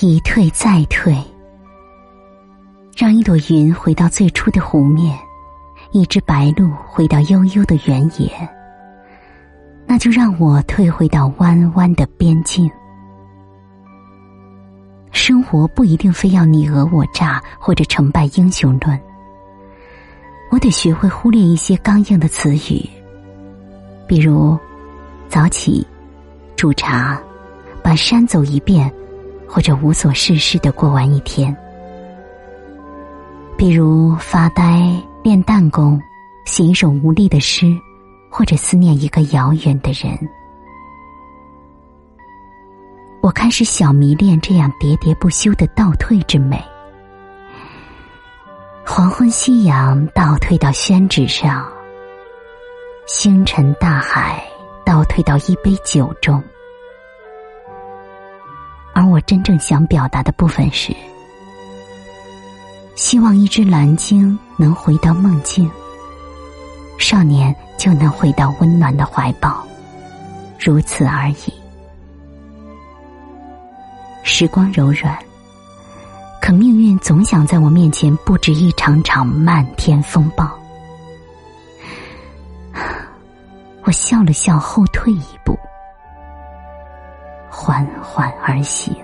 一退再退，让一朵云回到最初的湖面，一只白鹭回到悠悠的原野。那就让我退回到弯弯的边境。生活不一定非要你讹我诈或者成败英雄论。我得学会忽略一些刚硬的词语，比如早起、煮茶、把山走一遍，或者无所事事的过完一天；比如发呆、练弹弓、写一首无力的诗，或者思念一个遥远的人。我开始小迷恋这样喋喋不休的倒退之美。黄昏夕阳倒退到宣纸上，星辰大海倒退到一杯酒中，真正想表达的部分是：希望一只蓝鲸能回到梦境，少年就能回到温暖的怀抱，如此而已。时光柔软。可命运总想在我面前布置一场场漫天风暴，我笑了笑，后退一步，缓缓而行。